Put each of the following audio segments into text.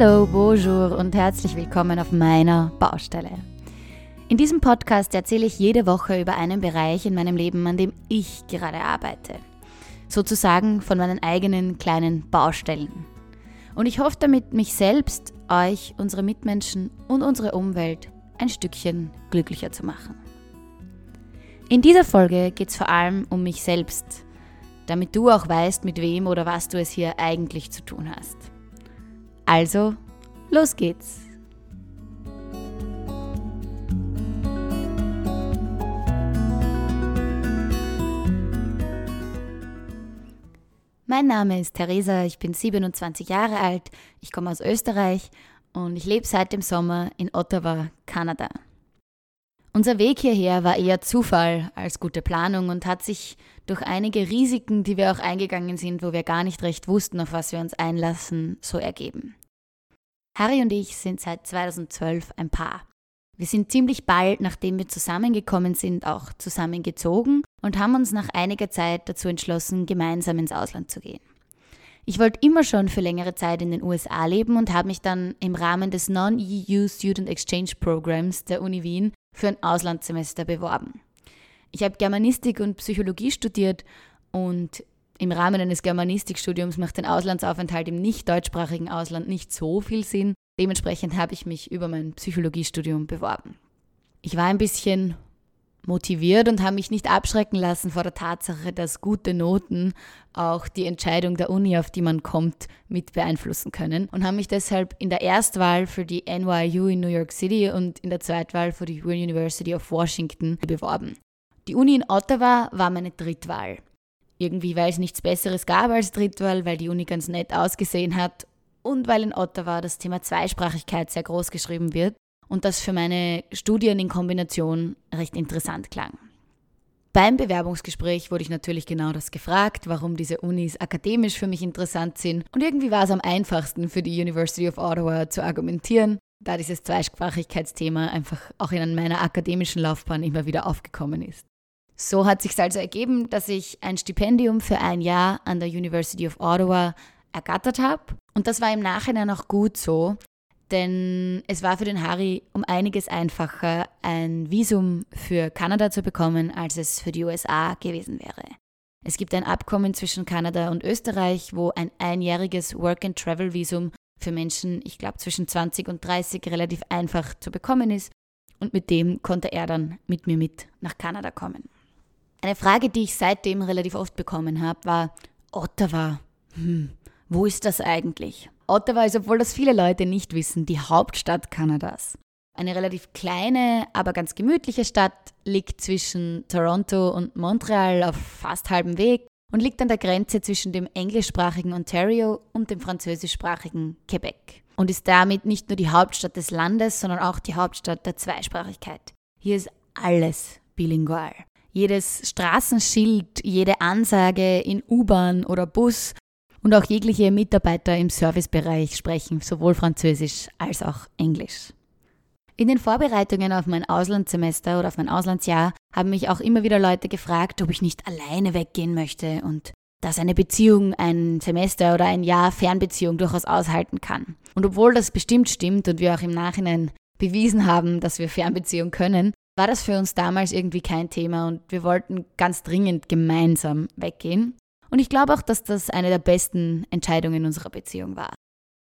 Hallo, bonjour und herzlich willkommen auf meiner Baustelle. In diesem Podcast erzähle ich jede Woche über einen Bereich in meinem Leben, an dem ich gerade arbeite. Sozusagen von meinen eigenen kleinen Baustellen. Und ich hoffe damit, mich selbst, euch, unsere Mitmenschen und unsere Umwelt ein Stückchen glücklicher zu machen. In dieser Folge geht es vor allem um mich selbst, damit du auch weißt, mit wem oder was du es hier eigentlich zu tun hast. Also, los geht's! Mein Name ist Theresa, ich bin 27 Jahre alt, ich komme aus Österreich und ich lebe seit dem Sommer in Ottawa, Kanada. Unser Weg hierher war eher Zufall als gute Planung und hat sich durch einige Risiken, die wir auch eingegangen sind, wo wir gar nicht recht wussten, auf was wir uns einlassen, so ergeben. Harry und ich sind seit 2012 ein Paar. Wir sind ziemlich bald, nachdem wir zusammengekommen sind, auch zusammengezogen und haben uns nach einiger Zeit dazu entschlossen, gemeinsam ins Ausland zu gehen. Ich wollte immer schon für längere Zeit in den USA leben und habe mich dann im Rahmen des Non-EU Student Exchange Programs der Uni Wien für ein Auslandssemester beworben. Ich habe Germanistik und Psychologie studiert und im Rahmen eines Germanistikstudiums macht ein Auslandsaufenthalt im nicht deutschsprachigen Ausland nicht so viel Sinn. Dementsprechend habe ich mich über mein Psychologiestudium beworben. Ich war ein bisschen motiviert und habe mich nicht abschrecken lassen vor der Tatsache, dass gute Noten auch die Entscheidung der Uni, auf die man kommt, mit beeinflussen können und habe mich deshalb in der Erstwahl für die NYU in New York City und in der Zweitwahl für die University of Washington beworben. Die Uni in Ottawa war meine Drittwahl. Irgendwie, weil es nichts Besseres gab als Drittwahl, weil die Uni ganz nett ausgesehen hat und weil in Ottawa das Thema Zweisprachigkeit sehr groß geschrieben wird und das für meine Studien in Kombination recht interessant klang. Beim Bewerbungsgespräch wurde ich natürlich genau das gefragt, warum diese Unis akademisch für mich interessant sind. Und irgendwie war es am einfachsten für die University of Ottawa zu argumentieren, da dieses Zweisprachigkeitsthema einfach auch in meiner akademischen Laufbahn immer wieder aufgekommen ist. So hat sich also ergeben, dass ich ein Stipendium für ein Jahr an der University of Ottawa ergattert habe. Und das war im Nachhinein auch gut so, denn es war für den Harry um einiges einfacher, ein Visum für Kanada zu bekommen, als es für die USA gewesen wäre. Es gibt ein Abkommen zwischen Kanada und Österreich, wo ein einjähriges Work-and-Travel-Visum für Menschen, ich glaube zwischen 20 und 30, relativ einfach zu bekommen ist. Und mit dem konnte er dann mit mir mit nach Kanada kommen. Eine Frage, die ich seitdem relativ oft bekommen habe, war Ottawa. Hm, wo ist das eigentlich? Ottawa ist, obwohl das viele Leute nicht wissen, die Hauptstadt Kanadas. Eine relativ kleine, aber ganz gemütliche Stadt liegt zwischen Toronto und Montreal auf fast halbem Weg und liegt an der Grenze zwischen dem englischsprachigen Ontario und dem französischsprachigen Quebec und ist damit nicht nur die Hauptstadt des Landes, sondern auch die Hauptstadt der Zweisprachigkeit. Hier ist alles bilingual. Jedes Straßenschild, jede Ansage in U-Bahn oder Bus und auch jegliche Mitarbeiter im Servicebereich sprechen sowohl Französisch als auch Englisch. In den Vorbereitungen auf mein Auslandssemester oder auf mein Auslandsjahr haben mich auch immer wieder Leute gefragt, ob ich nicht alleine weggehen möchte und dass eine Beziehung ein Semester oder ein Jahr Fernbeziehung durchaus aushalten kann. Und obwohl das bestimmt stimmt und wir auch im Nachhinein bewiesen haben, dass wir Fernbeziehung können, war das für uns damals irgendwie kein Thema und wir wollten ganz dringend gemeinsam weggehen. Und ich glaube auch, dass das eine der besten Entscheidungen unserer Beziehung war.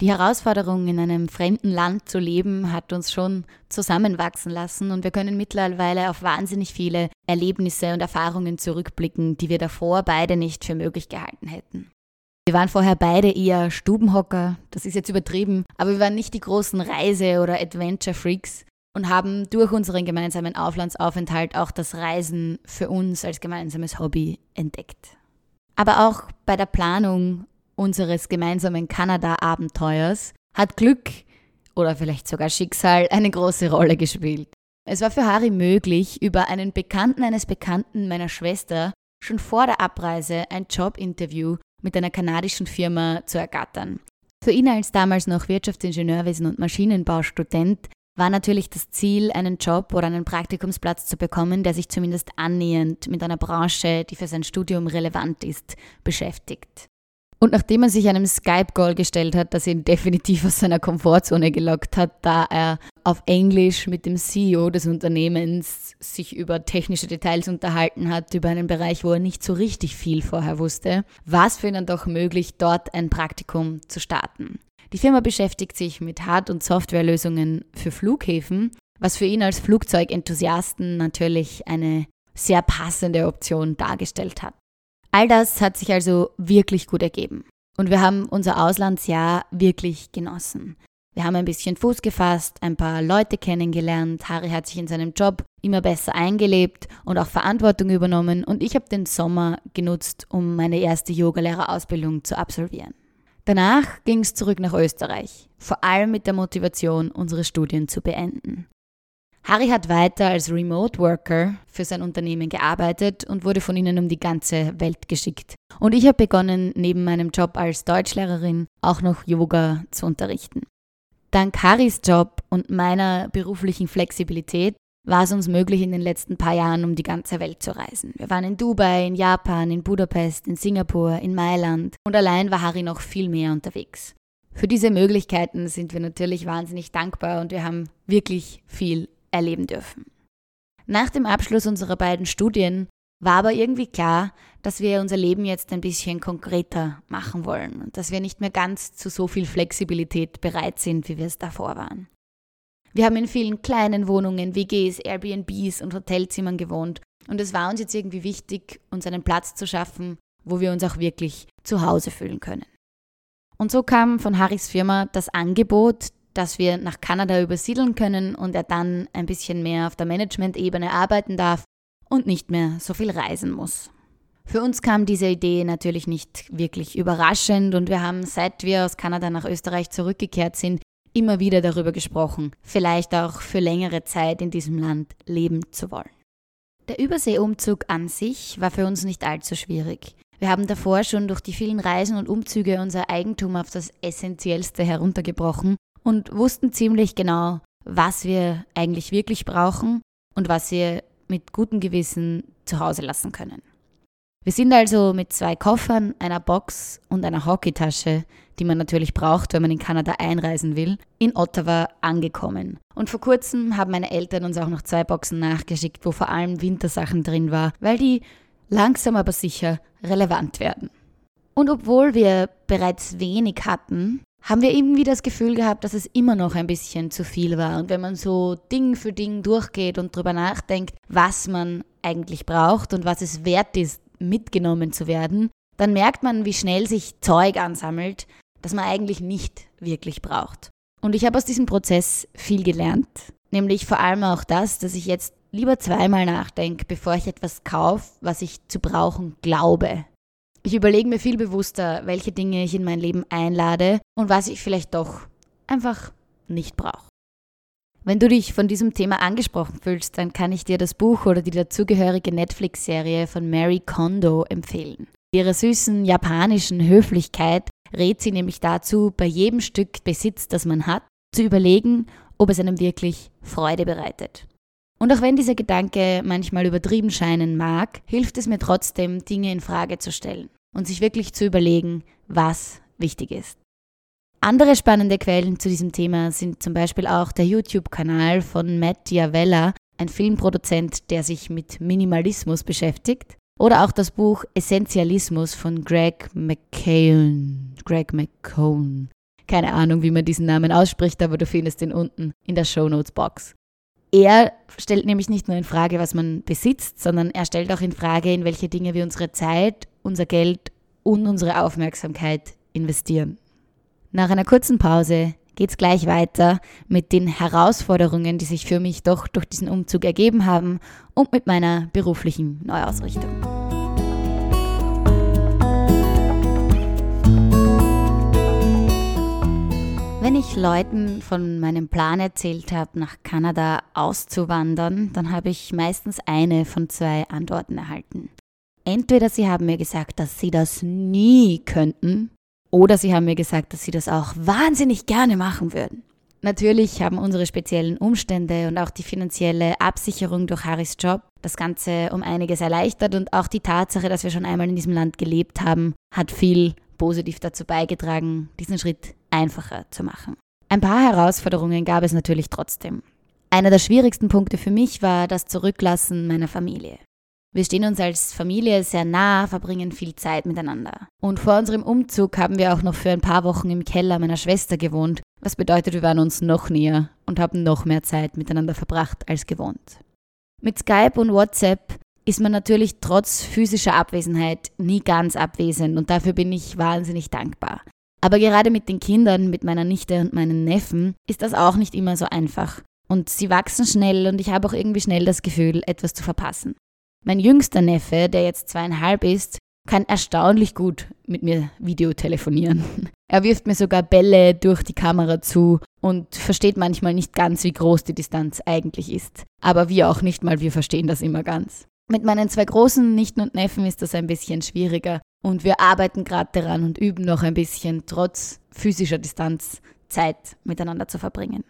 Die Herausforderung, in einem fremden Land zu leben, hat uns schon zusammenwachsen lassen und wir können mittlerweile auf wahnsinnig viele Erlebnisse und Erfahrungen zurückblicken, die wir davor beide nicht für möglich gehalten hätten. Wir waren vorher beide eher Stubenhocker, das ist jetzt übertrieben, aber wir waren nicht die großen Reise- oder Adventure-Freaks und haben durch unseren gemeinsamen Auflandsaufenthalt auch das Reisen für uns als gemeinsames Hobby entdeckt. Aber auch bei der Planung unseres gemeinsamen Kanada-Abenteuers hat Glück oder vielleicht sogar Schicksal eine große Rolle gespielt. Es war für Harry möglich, über einen Bekannten eines Bekannten meiner Schwester schon vor der Abreise ein Jobinterview mit einer kanadischen Firma zu ergattern. Für ihn als damals noch Wirtschaftsingenieurwesen und Maschinenbaustudent war natürlich das Ziel, einen Job oder einen Praktikumsplatz zu bekommen, der sich zumindest annähernd mit einer Branche, die für sein Studium relevant ist, beschäftigt. Und nachdem er sich einem Skype-Call gestellt hat, das ihn definitiv aus seiner Komfortzone gelockt hat, da er auf Englisch mit dem CEO des Unternehmens sich über technische Details unterhalten hat, über einen Bereich, wo er nicht so richtig viel vorher wusste, war es für ihn dann doch möglich, dort ein Praktikum zu starten. Die Firma beschäftigt sich mit Hard- und Softwarelösungen für Flughäfen, was für ihn als Flugzeugenthusiasten natürlich eine sehr passende Option dargestellt hat. All das hat sich also wirklich gut ergeben. Und wir haben unser Auslandsjahr wirklich genossen. Wir haben ein bisschen Fuß gefasst, ein paar Leute kennengelernt, Harry hat sich in seinem Job immer besser eingelebt und auch Verantwortung übernommen und ich habe den Sommer genutzt, um meine erste Yogalehrerausbildung zu absolvieren. Danach ging es zurück nach Österreich, vor allem mit der Motivation, unsere Studien zu beenden. Harry hat weiter als Remote Worker für sein Unternehmen gearbeitet und wurde von ihnen um die ganze Welt geschickt. Und ich habe begonnen, neben meinem Job als Deutschlehrerin auch noch Yoga zu unterrichten. Dank Harrys Job und meiner beruflichen Flexibilität war es uns möglich, in den letzten paar Jahren um die ganze Welt zu reisen. Wir waren in Dubai, in Japan, in Budapest, in Singapur, in Mailand und allein war Harry noch viel mehr unterwegs. Für diese Möglichkeiten sind wir natürlich wahnsinnig dankbar und wir haben wirklich viel erleben dürfen. Nach dem Abschluss unserer beiden Studien war aber irgendwie klar, dass wir unser Leben jetzt ein bisschen konkreter machen wollen und dass wir nicht mehr ganz zu so viel Flexibilität bereit sind, wie wir es davor waren. Wir haben in vielen kleinen Wohnungen, WGs, Airbnbs und Hotelzimmern gewohnt und es war uns jetzt irgendwie wichtig, uns einen Platz zu schaffen, wo wir uns auch wirklich zu Hause fühlen können. Und so kam von Harrys Firma das Angebot, dass wir nach Kanada übersiedeln können und er dann ein bisschen mehr auf der Management-Ebene arbeiten darf und nicht mehr so viel reisen muss. Für uns kam diese Idee natürlich nicht wirklich überraschend und wir haben, seit wir aus Kanada nach Österreich zurückgekehrt sind, immer wieder darüber gesprochen, vielleicht auch für längere Zeit in diesem Land leben zu wollen. Der Überseeumzug an sich war für uns nicht allzu schwierig. Wir haben davor schon durch die vielen Reisen und Umzüge unser Eigentum auf das Essentiellste heruntergebrochen und wussten ziemlich genau, was wir eigentlich wirklich brauchen und was wir mit gutem Gewissen zu Hause lassen können. Wir sind also mit zwei Koffern, einer Box und einer Hockeytasche, die man natürlich braucht, wenn man in Kanada einreisen will, in Ottawa angekommen. Und vor kurzem haben meine Eltern uns auch noch zwei Boxen nachgeschickt, wo vor allem Wintersachen drin war, weil die langsam aber sicher relevant werden. Und obwohl wir bereits wenig hatten, haben wir irgendwie das Gefühl gehabt, dass es immer noch ein bisschen zu viel war. Und wenn man so Ding für Ding durchgeht und darüber nachdenkt, was man eigentlich braucht und was es wert ist, mitgenommen zu werden, dann merkt man, wie schnell sich Zeug ansammelt, das man eigentlich nicht wirklich braucht. Und ich habe aus diesem Prozess viel gelernt, nämlich vor allem auch das, dass ich jetzt lieber zweimal nachdenke, bevor ich etwas kaufe, was ich zu brauchen glaube. Ich überlege mir viel bewusster, welche Dinge ich in mein Leben einlade und was ich vielleicht doch einfach nicht brauche. Wenn du dich von diesem Thema angesprochen fühlst, dann kann ich dir das Buch oder die dazugehörige Netflix-Serie von Mary Kondo empfehlen. Ihre süßen japanischen Höflichkeit rät sie nämlich dazu, bei jedem Stück Besitz, das man hat, zu überlegen, ob es einem wirklich Freude bereitet. Und auch wenn dieser Gedanke manchmal übertrieben scheinen mag, hilft es mir trotzdem, Dinge in Frage zu stellen und sich wirklich zu überlegen, was wichtig ist. Andere spannende Quellen zu diesem Thema sind zum Beispiel auch der YouTube-Kanal von Matt Diavella, ein Filmproduzent, der sich mit Minimalismus beschäftigt, oder auch das Buch Essentialismus von Greg McKeown. Greg McCone. Keine Ahnung, wie man diesen Namen ausspricht, aber du findest ihn unten in der Show Notes Box. Er stellt nämlich nicht nur in Frage, was man besitzt, sondern er stellt auch in Frage, in welche Dinge wir unsere Zeit, unser Geld und unsere Aufmerksamkeit investieren. Nach einer kurzen Pause geht's gleich weiter mit den Herausforderungen, die sich für mich doch durch diesen Umzug ergeben haben und mit meiner beruflichen Neuausrichtung. Wenn ich Leuten von meinem Plan erzählt habe, nach Kanada auszuwandern, dann habe ich meistens eine von zwei Antworten erhalten. Entweder sie haben mir gesagt, dass sie das nie könnten, oder sie haben mir gesagt, dass sie das auch wahnsinnig gerne machen würden. Natürlich haben unsere speziellen Umstände und auch die finanzielle Absicherung durch Harrys Job das Ganze um einiges erleichtert und auch die Tatsache, dass wir schon einmal in diesem Land gelebt haben, hat viel positiv dazu beigetragen, diesen Schritt einfacher zu machen. Ein paar Herausforderungen gab es natürlich trotzdem. Einer der schwierigsten Punkte für mich war das Zurücklassen meiner Familie. Wir stehen uns als Familie sehr nah, verbringen viel Zeit miteinander. Und vor unserem Umzug haben wir auch noch für ein paar Wochen im Keller meiner Schwester gewohnt, was bedeutet, wir waren uns noch näher und haben noch mehr Zeit miteinander verbracht als gewohnt. Mit Skype und WhatsApp ist man natürlich trotz physischer Abwesenheit nie ganz abwesend und dafür bin ich wahnsinnig dankbar. Aber gerade mit den Kindern, mit meiner Nichte und meinen Neffen, ist das auch nicht immer so einfach. Und sie wachsen schnell und ich habe auch irgendwie schnell das Gefühl, etwas zu verpassen. Mein jüngster Neffe, der jetzt zweieinhalb ist, kann erstaunlich gut mit mir Videotelefonieren. Er wirft mir sogar Bälle durch die Kamera zu und versteht manchmal nicht ganz, wie groß die Distanz eigentlich ist. Aber wir auch nicht mal, wir verstehen das immer ganz. Mit meinen zwei großen Nichten und Neffen ist das ein bisschen schwieriger und wir arbeiten gerade daran und üben noch ein bisschen, trotz physischer Distanz Zeit miteinander zu verbringen.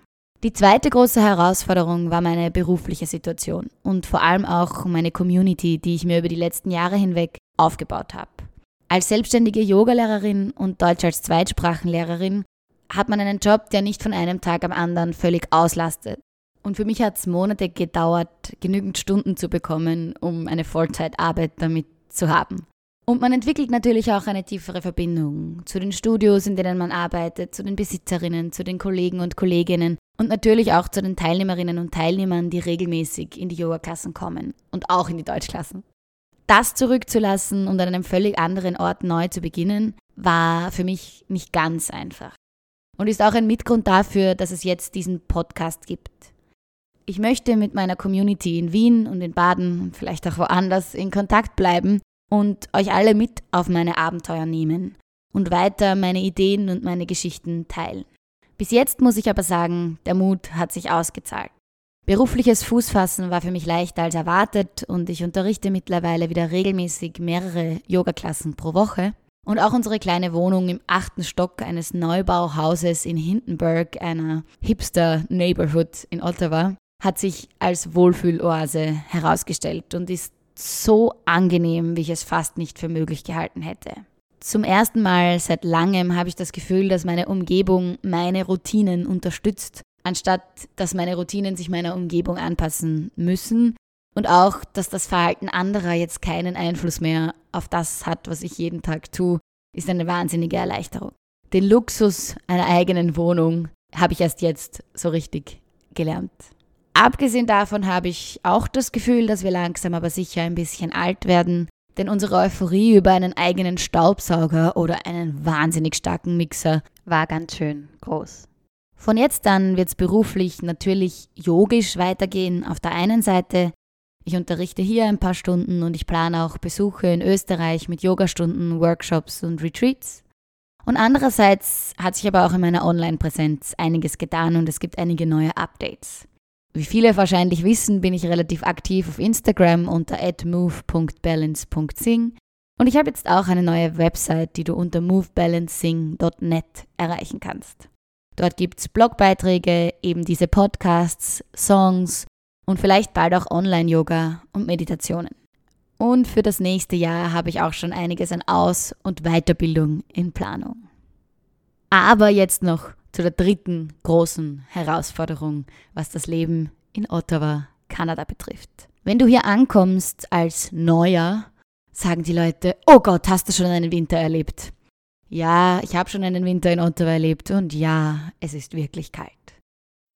Die zweite große Herausforderung war meine berufliche Situation und vor allem auch meine Community, die ich mir über die letzten Jahre hinweg aufgebaut habe. Als selbstständige Yogalehrerin und Deutsch als Zweitsprachenlehrerin hat man einen Job, der nicht von einem Tag am anderen völlig auslastet. Und für mich hat es Monate gedauert, genügend Stunden zu bekommen, um eine Vollzeitarbeit damit zu haben. Und man entwickelt natürlich auch eine tiefere Verbindung zu den Studios, in denen man arbeitet, zu den Besitzerinnen, zu den Kollegen und Kolleginnen und natürlich auch zu den Teilnehmerinnen und Teilnehmern, die regelmäßig in die Yoga-Klassen kommen und auch in die Deutschklassen. Das zurückzulassen und an einem völlig anderen Ort neu zu beginnen, war für mich nicht ganz einfach. Und ist auch ein Mitgrund dafür, dass es jetzt diesen Podcast gibt. Ich möchte mit meiner Community in Wien und in Baden vielleicht auch woanders in Kontakt bleiben und euch alle mit auf meine Abenteuer nehmen und weiter meine Ideen und meine Geschichten teilen. Bis jetzt muss ich aber sagen, der Mut hat sich ausgezahlt. Berufliches Fußfassen war für mich leichter als erwartet und ich unterrichte mittlerweile wieder regelmäßig mehrere Yogaklassen pro Woche. Und auch unsere kleine Wohnung im achten Stock eines Neubauhauses in Hindenburg, einer Hipster-Neighborhood in Ottawa, hat sich als Wohlfühloase herausgestellt und ist so angenehm, wie ich es fast nicht für möglich gehalten hätte. Zum ersten Mal seit langem habe ich das Gefühl, dass meine Umgebung meine Routinen unterstützt, anstatt dass meine Routinen sich meiner Umgebung anpassen müssen und auch, dass das Verhalten anderer jetzt keinen Einfluss mehr auf das hat, was ich jeden Tag tue, ist eine wahnsinnige Erleichterung. Den Luxus einer eigenen Wohnung habe ich erst jetzt so richtig gelernt. Abgesehen davon habe ich auch das Gefühl, dass wir langsam aber sicher ein bisschen alt werden denn unsere Euphorie über einen eigenen Staubsauger oder einen wahnsinnig starken Mixer war ganz schön groß. Von jetzt an wird es beruflich natürlich yogisch weitergehen. Auf der einen Seite, ich unterrichte hier ein paar Stunden und ich plane auch Besuche in Österreich mit Yogastunden, Workshops und Retreats. Und andererseits hat sich aber auch in meiner Online-Präsenz einiges getan und es gibt einige neue Updates. Wie viele wahrscheinlich wissen, bin ich relativ aktiv auf Instagram unter move.balance.sing und ich habe jetzt auch eine neue Website, die du unter movebalancing.net erreichen kannst. Dort gibt es Blogbeiträge, eben diese Podcasts, Songs und vielleicht bald auch Online-Yoga und Meditationen. Und für das nächste Jahr habe ich auch schon einiges an Aus- und Weiterbildung in Planung. Aber jetzt noch zu der dritten großen Herausforderung, was das Leben in Ottawa, Kanada betrifft. Wenn du hier ankommst als Neuer, sagen die Leute, oh Gott, hast du schon einen Winter erlebt? Ja, ich habe schon einen Winter in Ottawa erlebt und ja, es ist wirklich kalt.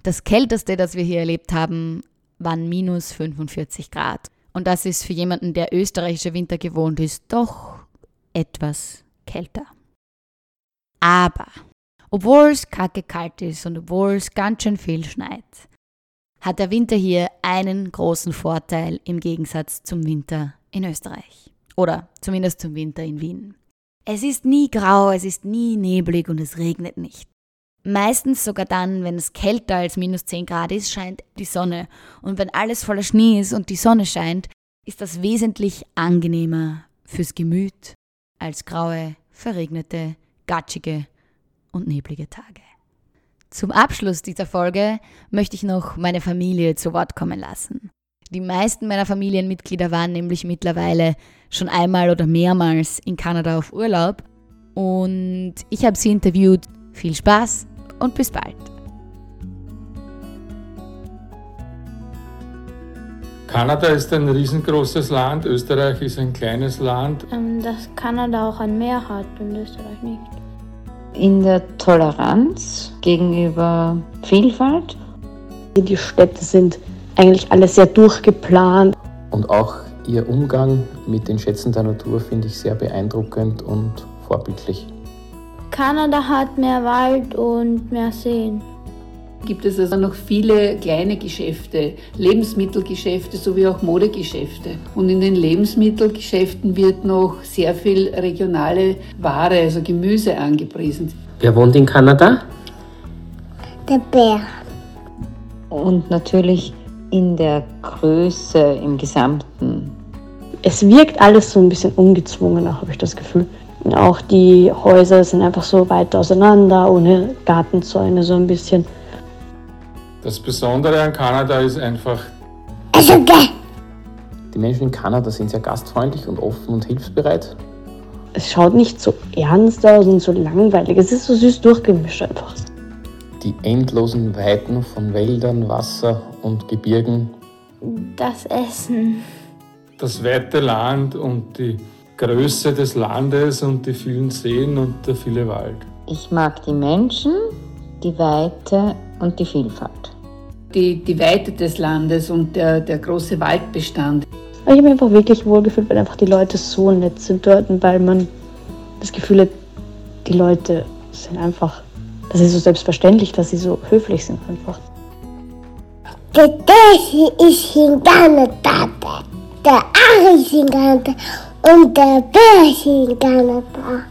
Das Kälteste, das wir hier erlebt haben, waren minus 45 Grad. Und das ist für jemanden, der österreichische Winter gewohnt ist, doch etwas kälter. Aber obwohl es kacke kalt ist und obwohl es ganz schön viel schneit, hat der Winter hier einen großen Vorteil im Gegensatz zum Winter in Österreich. Oder zumindest zum Winter in Wien. Es ist nie grau, es ist nie neblig und es regnet nicht. Meistens sogar dann, wenn es kälter als minus 10 Grad ist, scheint die Sonne. Und wenn alles voller Schnee ist und die Sonne scheint, ist das wesentlich angenehmer fürs Gemüt als graue, verregnete, gatschige und neblige Tage. Zum Abschluss dieser Folge möchte ich noch meine Familie zu Wort kommen lassen. Die meisten meiner Familienmitglieder waren nämlich mittlerweile schon einmal oder mehrmals in Kanada auf Urlaub und ich habe sie interviewt. Viel Spaß und bis bald. Kanada ist ein riesengroßes Land, Österreich ist ein kleines Land. Ähm, dass Kanada auch ein Meer hat und Österreich nicht. In der Toleranz gegenüber Vielfalt. Die Städte sind eigentlich alle sehr durchgeplant. Und auch ihr Umgang mit den Schätzen der Natur finde ich sehr beeindruckend und vorbildlich. Kanada hat mehr Wald und mehr Seen gibt es also noch viele kleine Geschäfte, Lebensmittelgeschäfte sowie auch Modegeschäfte. Und in den Lebensmittelgeschäften wird noch sehr viel regionale Ware, also Gemüse angepriesen. Wer wohnt in Kanada? Der Bär. Und natürlich in der Größe im Gesamten. Es wirkt alles so ein bisschen ungezwungener, habe ich das Gefühl. Auch die Häuser sind einfach so weit auseinander, ohne Gartenzäune so ein bisschen. Das Besondere an Kanada ist einfach. Also. Die Menschen in Kanada sind sehr gastfreundlich und offen und hilfsbereit. Es schaut nicht so ernst aus und so langweilig. Es ist so süß durchgemischt einfach. Die endlosen Weiten von Wäldern, Wasser und Gebirgen. Das Essen. Das weite Land und die Größe des Landes und die vielen Seen und der viele Wald. Ich mag die Menschen, die Weite und die Vielfalt. Die, die Weite des Landes und der, der große Waldbestand. Ich habe mich einfach wirklich wohlgefühlt, weil einfach die Leute so nett sind dort und weil man das Gefühl hat, die Leute sind einfach, das ist so selbstverständlich, dass sie so höflich sind einfach. Der Daisy ist in Kanada, der Ari ist in Kanada und der Bär ist in Kanada.